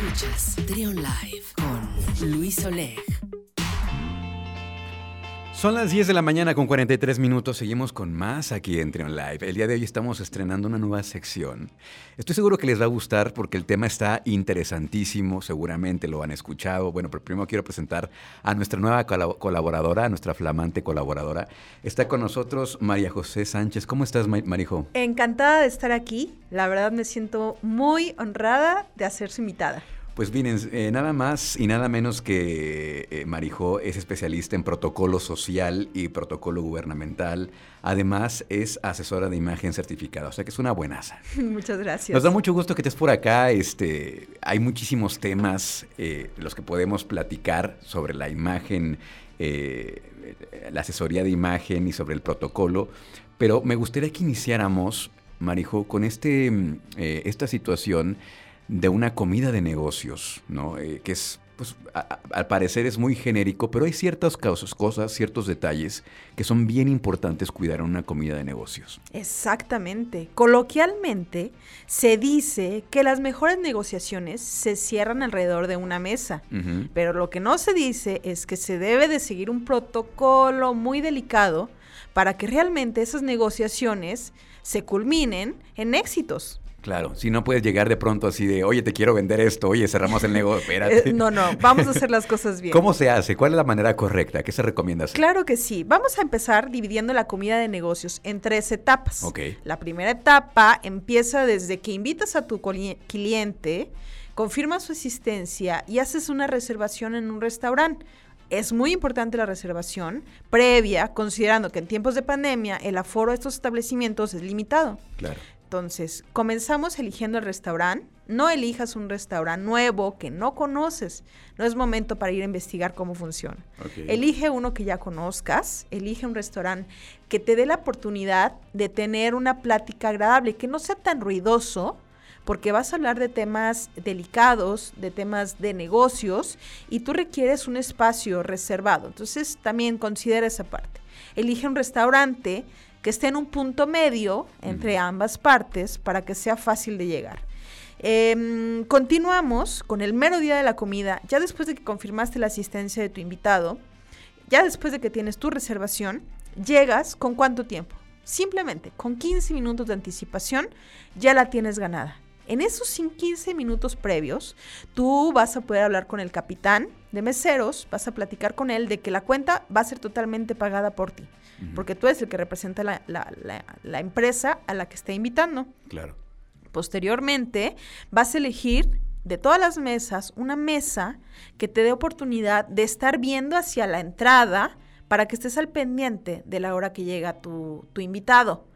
Escuchas Trion Live con Luis Oleg. Son las 10 de la mañana con 43 minutos. Seguimos con más aquí en Trion Live. El día de hoy estamos estrenando una nueva sección. Estoy seguro que les va a gustar porque el tema está interesantísimo. Seguramente lo han escuchado. Bueno, pero primero quiero presentar a nuestra nueva colaboradora, a nuestra flamante colaboradora. Está con nosotros María José Sánchez. ¿Cómo estás, Marijo? Encantada de estar aquí. La verdad me siento muy honrada de su invitada. Pues miren, eh, nada más y nada menos que eh, Marijó es especialista en protocolo social y protocolo gubernamental. Además, es asesora de imagen certificada, o sea que es una buenaza. Muchas gracias. Nos da mucho gusto que estés por acá. Este, hay muchísimos temas eh, los que podemos platicar sobre la imagen, la asesoría de imagen y sobre el protocolo. Pero me gustaría que iniciáramos, Marijo, con este, esta situación de una comida de negocios, ¿no? Eh, que es, pues, al parecer es muy genérico, pero hay ciertas cosas, cosas, ciertos detalles que son bien importantes cuidar en una comida de negocios. Exactamente. Coloquialmente se dice que las mejores negociaciones se cierran alrededor de una mesa, pero lo que no se dice es que se debe de seguir un protocolo muy delicado para que realmente esas negociaciones se culminen en éxitos. Claro, si no puedes llegar de pronto así de, oye, te quiero vender esto, oye, cerramos el negocio, espérate. Eh, no, no, vamos a hacer las cosas bien. ¿Cómo se hace? ¿Cuál es la manera correcta? ¿Qué se recomienda hacer? Claro que sí. Vamos a empezar dividiendo la comida de negocios en tres etapas. Ok. La primera etapa empieza desde que invitas a tu cliente, confirmas su asistencia y haces una reservación en un restaurante. Es muy importante la reservación previa, considerando que en tiempos de pandemia el aforo de estos establecimientos es limitado. Claro. Entonces, comenzamos eligiendo el restaurante. No elijas un restaurante nuevo que no conoces. No es momento para ir a investigar cómo funciona. Elige uno que ya conozcas. Elige un restaurante que te dé la oportunidad de tener una plática agradable, que no sea tan ruidoso, porque vas a hablar de temas delicados, de temas de negocios, y tú requieres un espacio reservado. Entonces, también considera esa parte. Elige un restaurante que esté en un punto medio entre ambas partes para que sea fácil de llegar. Em, continuamos con el mero día de la comida, ya después de que confirmaste la asistencia de tu invitado, ya después de que tienes tu reservación, llegas con cuánto tiempo. Simplemente con 15 minutos de anticipación ya la tienes ganada. En esos 15 minutos previos, tú vas a poder hablar con el capitán de meseros, vas a platicar con él de que la cuenta va a ser totalmente pagada por ti, porque tú eres el que representa la, la, empresa a la que está invitando. Claro. Posteriormente, vas a elegir de todas las mesas una mesa que te dé oportunidad de estar viendo hacia la entrada para que estés al pendiente de la hora que llega tu, tu invitado.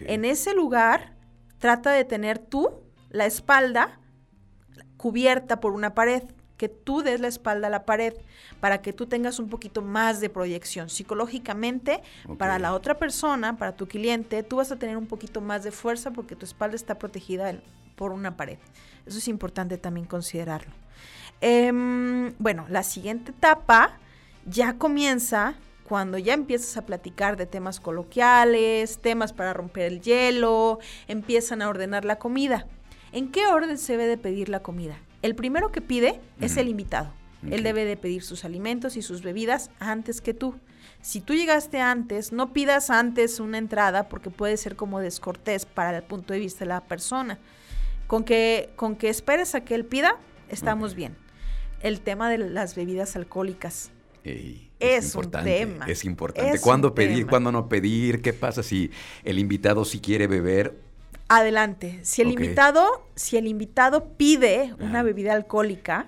En ese lugar, trata de tener tú la espalda cubierta por una pared, que tú des la espalda a la pared para que tú tengas un poquito más de proyección. Psicológicamente, para la otra persona, para tu cliente, tú vas a tener un poquito más de fuerza porque tu espalda está protegida por una pared. Eso es importante también considerarlo. Em, bueno, la siguiente etapa ya comienza cuando ya empiezas a platicar de temas coloquiales, temas para romper el hielo, empiezan a ordenar la comida. ¿En qué orden se debe de pedir la comida? El primero que pide es el invitado. Él debe de pedir sus alimentos y sus bebidas antes que tú. Si tú llegaste antes, no pidas antes una entrada porque puede ser como descortés para el punto de vista de la persona. Con que, con que esperes a que él pida, estamos bien. El tema de las bebidas alcohólicas. es, un tema. Es importante. ¿Cuándo pedir, cuándo no pedir? ¿Qué pasa si el invitado si quiere beber Adelante. Si el invitado, si el invitado pide una bebida alcohólica,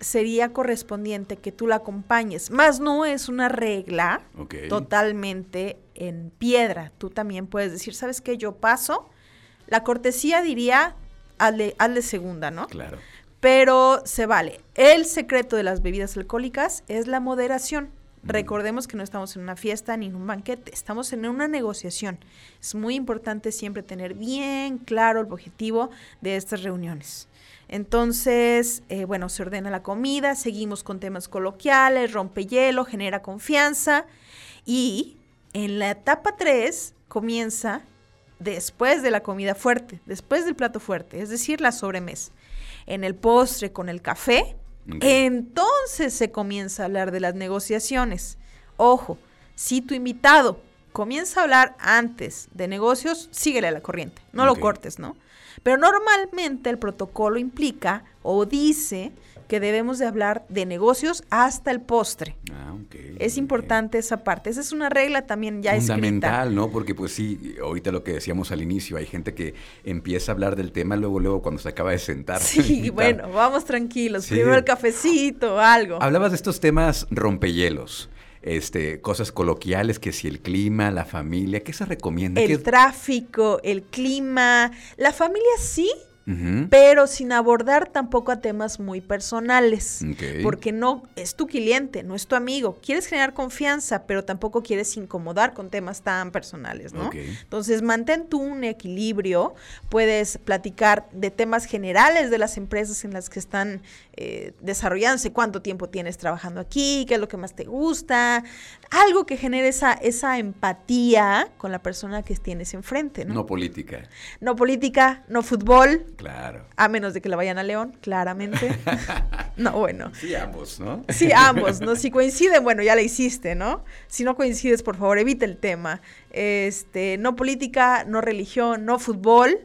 sería correspondiente que tú la acompañes. Más no es una regla totalmente en piedra. Tú también puedes decir, ¿sabes qué? Yo paso. La cortesía diría, hazle, hazle segunda, ¿no? Claro. Pero se vale. El secreto de las bebidas alcohólicas es la moderación. Recordemos que no estamos en una fiesta ni en un banquete, estamos en una negociación. Es muy importante siempre tener bien claro el objetivo de estas reuniones. Entonces, eh, bueno, se ordena la comida, seguimos con temas coloquiales, rompe hielo, genera confianza y en la etapa 3 comienza después de la comida fuerte, después del plato fuerte, es decir, la sobremesa. en el postre con el café, Entonces se comienza a hablar de las negociaciones. Ojo, si tu invitado comienza a hablar antes de negocios, síguele a la corriente, no lo cortes, ¿no? Pero normalmente el protocolo implica o dice que debemos de hablar de negocios hasta el postre. Ah, ok. Es importante esa parte. Esa es una regla también ya escrita. Fundamental, ¿no? Porque pues sí, ahorita lo que decíamos al inicio, hay gente que empieza a hablar del tema luego, luego cuando se acaba de sentar. Sí, bueno, vamos tranquilos. Sí. Primero el cafecito, algo. Hablabas de estos temas rompehielos, este, cosas coloquiales, que si el clima, la familia, ¿qué se recomienda? ¿Qué- El tráfico, el clima. La familia sí, Pero sin abordar tampoco a temas muy personales. Porque no es tu cliente, no es tu amigo. Quieres generar confianza, pero tampoco quieres incomodar con temas tan personales, ¿no? Entonces, mantén tú un equilibrio. Puedes platicar de temas generales de las empresas en las que están eh, desarrollándose, cuánto tiempo tienes trabajando aquí, qué es lo que más te gusta, algo que genere esa, esa empatía con la persona que tienes enfrente, ¿no? No política, No política, no fútbol, claro. a menos de que la vayan a León, claramente. no, bueno. Sí, ambos, ¿no? Sí, ambos, ¿no? Si coinciden, bueno, ya la hiciste, ¿no? Si no coincides, por favor, evita el tema. Este, no política, no religión, no fútbol.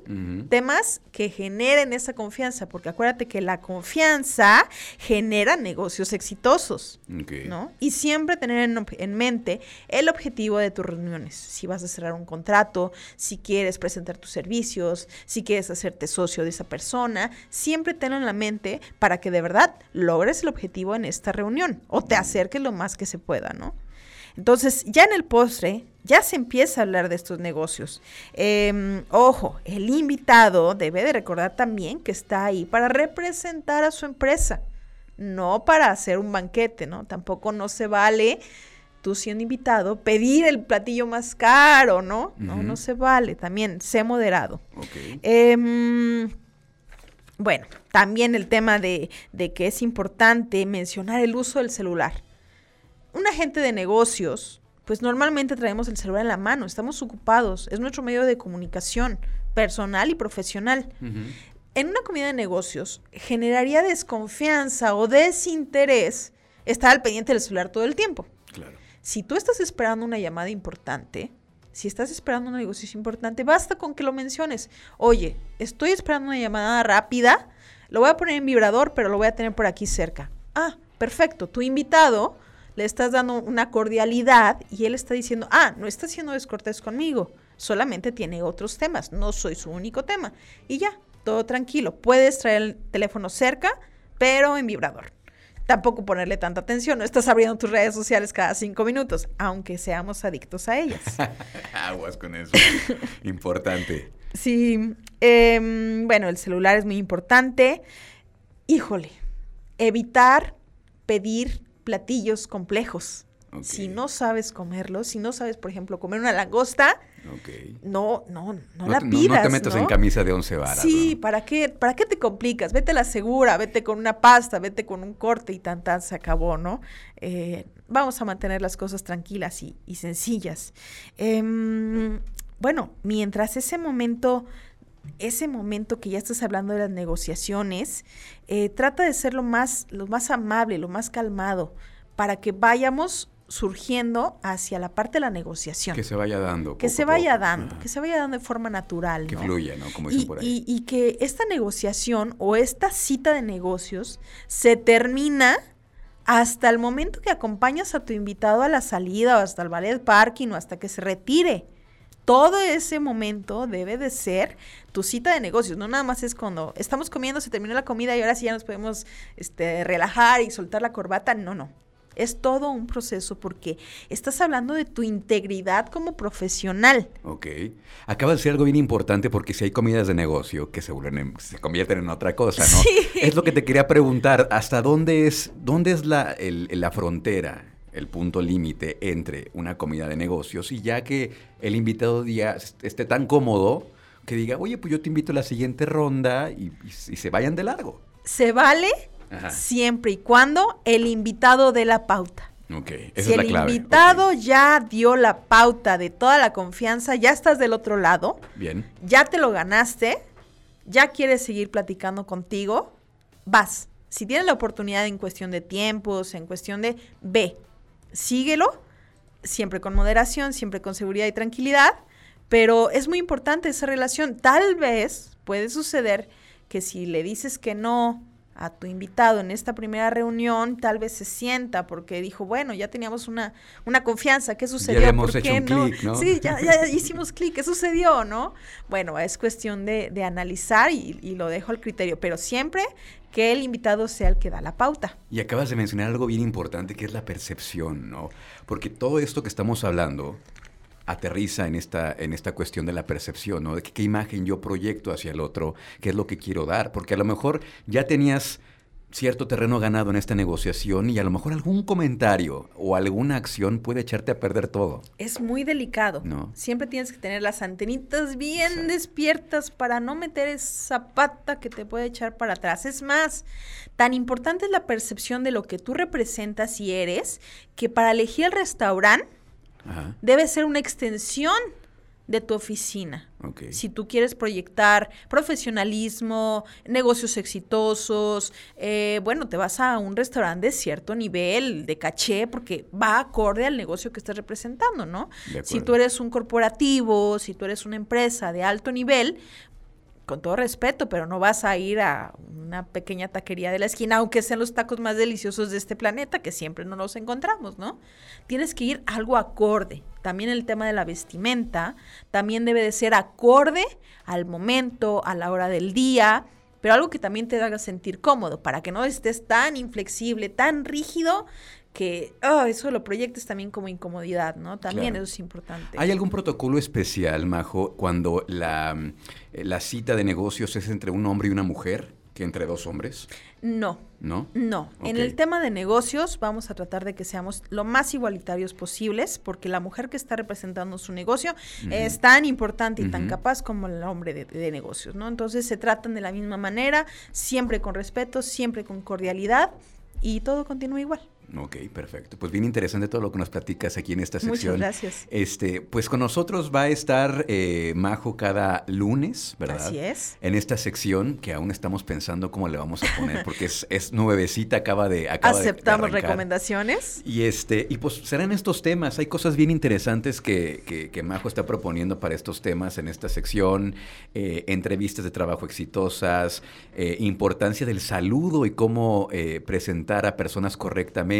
Temas que generen esa confianza, porque acuérdate que la confianza genera negocios exitosos. ¿no? Y siempre tener en, en mente el objetivo de tus reuniones. Si vas a cerrar un contrato, si quieres presentar tus servicios, si quieres hacerte socio de esa persona, siempre tenlo en la mente para que de verdad logres el objetivo en esta reunión o te acerques lo más que se pueda, ¿no? Entonces, ya en el postre, ya se empieza a hablar de estos negocios. Em, ojo, el invitado debe de recordar también que está ahí para representar a su empresa, no para hacer un banquete, ¿no? Tampoco no se vale tú siendo invitado pedir el platillo más caro, ¿no? No, no se vale. También sé moderado. Em, bueno, también el tema de, de que es importante mencionar el uso del celular. Un agente de negocios, pues normalmente traemos el celular en la mano, estamos ocupados, es nuestro medio de comunicación personal y profesional. En una comida de negocios generaría desconfianza o desinterés estar al pendiente del celular todo el tiempo. Claro. Si tú estás esperando una llamada importante, si estás esperando un negocio importante, basta con que lo menciones. Oye, estoy esperando una llamada rápida, lo voy a poner en vibrador, pero lo voy a tener por aquí cerca. Ah, perfecto. Tu invitado le estás dando una cordialidad y él está diciendo, ah, no está siendo descortés conmigo, solamente tiene otros temas, no soy su único tema. Y ya, todo tranquilo. Puedes traer el teléfono cerca, pero en vibrador tampoco ponerle tanta atención. No estás abriendo tus redes sociales cada cinco minutos, aunque seamos adictos a ellas. Aguas con eso. Importante. Sí, em, bueno, el celular es muy importante. Híjole, evitar pedir platillos complejos. Si no sabes comerlos, si no sabes, por ejemplo, comer una langosta, no, no, no, No, la te- no- pidas. no te metas en camisa de once varas. Sí. ¿para qué, ¿para qué te complicas? Vete a la segura, vete con una pasta, vete con un corte y tan tan se acabó, ¿no? Eh, vamos a mantener las cosas tranquilas y, y sencillas. Em, bueno, mientras ese momento, ese momento que ya estás hablando de las negociaciones, eh, trata de ser lo más, lo más amable, lo más calmado, para que vayamos surgiendo hacia la parte de la negociación. Que se vaya dando. Que se vaya dando, Ajá. que se vaya dando de forma natural. Que ¿no? fluya, ¿no? Como dicen Y, por ahí. y- y que esta negociación o esta cita de negocios se termina hasta el momento que acompañas a tu invitado a la salida o hasta el ballet parking o hasta que se retire. Todo ese momento debe de ser tu cita de negocios, no nada más es cuando estamos comiendo, se terminó la comida y ahora sí ya nos podemos este, relajar y soltar la corbata. No, no. Es todo un proceso porque estás hablando de tu integridad como profesional. Ok. Acaba de decir algo bien importante porque si hay comidas de negocio que se vuelven en- se convierten en otra cosa, ¿no? Sí. Es lo que te quería preguntar. ¿Hasta dónde es, dónde es la, el- la frontera, el punto límite entre una comida de negocios y ya que el invitado diga, esté tan cómodo que diga, oye, pues yo te invito a la siguiente ronda y, y- y se vayan de largo? Se vale Ajá. siempre y cuando el invitado dé la pauta. Esa si es el clave. invitado ya dio la pauta de toda la confianza, ya estás del otro lado, Bien. ya te lo ganaste, ya quieres seguir platicando contigo, vas. Si tienes la oportunidad en cuestión de tiempos, en cuestión de, ve, síguelo, siempre con moderación, siempre con seguridad y tranquilidad, pero es muy importante esa relación. Tal vez puede suceder que si le dices que no a tu invitado en esta primera reunión, tal vez se sienta porque dijo, bueno, ya teníamos una, una confianza, ¿qué sucedió? Ya hemos hecho un Clic, ¿no? Sí, ya, ya hicimos clic, ¿qué sucedió, no? Bueno, es cuestión de, de analizar y, y, lo dejo al criterio, pero siempre que el invitado sea el que da la pauta. Y acabas de mencionar algo bien importante que es la percepción, ¿no? Porque todo esto que estamos hablando aterriza en esta, en esta cuestión de la percepción, ¿no? De qué imagen yo proyecto hacia el otro, qué es lo que quiero dar, porque a lo mejor ya tenías cierto terreno ganado en esta negociación y a lo mejor algún comentario o alguna acción puede echarte a perder todo. Es muy delicado. No. Siempre tienes que tener las antenitas bien Exacto. despiertas para no meter esa pata que te puede echar para atrás. Es más, tan importante es la percepción de lo que tú representas y eres que para elegir el restaurante Ajá. debe ser una extensión de tu oficina. Okay. Si tú quieres proyectar profesionalismo, negocios exitosos, eh, bueno, te vas a un restaurante de cierto nivel, de caché, porque va acorde al negocio que estás representando, ¿no? Si tú eres un corporativo, si tú eres una empresa de alto nivel, con todo respeto, pero no vas a ir a una pequeña taquería de la esquina, aunque sean los tacos más deliciosos de este planeta, que siempre no los encontramos, ¿no? Tienes que ir algo acorde. También el tema de la vestimenta, también debe de ser acorde al momento, a la hora del día, pero algo que también te haga sentir cómodo, para que no estés tan inflexible, tan rígido, que oh, eso lo proyectes también como incomodidad, ¿no? También claro. eso es importante. ¿Hay algún protocolo especial, Majo, cuando la, la, cita de negocios es entre un hombre y una mujer que entre dos hombres? No. ¿No? No. Okay. En el tema de negocios vamos a tratar de que seamos lo más igualitarios posibles, porque la mujer que está representando su negocio uh -huh. es tan importante y uh -huh. tan capaz como el hombre de, de negocios, ¿no? Entonces se tratan de la misma manera, siempre con respeto, siempre con cordialidad y todo continúa igual. Ok, perfecto. Pues bien interesante todo lo que nos platicas aquí en esta sección. Muchas gracias. Este, pues con nosotros va a estar eh, Majo cada lunes, ¿verdad? Así es. En esta sección que aún estamos pensando cómo le vamos a poner, porque es, es nuevecita, acaba de acaba Aceptamos de, recomendaciones. Y este, y pues serán estos temas. Hay cosas bien interesantes que, que, que Majo está proponiendo para estos temas en esta sección. Eh, entrevistas de trabajo exitosas, eh, importancia del saludo y cómo presentar a personas correctamente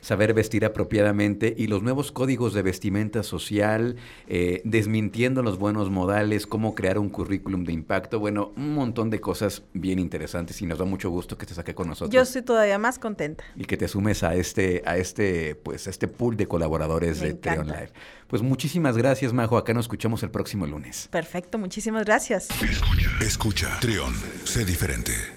saber vestir apropiadamente y los nuevos códigos de vestimenta social, eh, desmintiendo los buenos modales, cómo crear un currículum de impacto, bueno, un montón de cosas bien interesantes y nos da mucho gusto que estés aquí con nosotros. Yo estoy todavía más contenta. Y que te sumes a este, a este, pues, a este pool de colaboradores Me de Treon Live. Pues muchísimas gracias, Majo. Acá nos escuchamos el próximo lunes. Perfecto, muchísimas gracias. Escucha, escucha. Trión, sé diferente.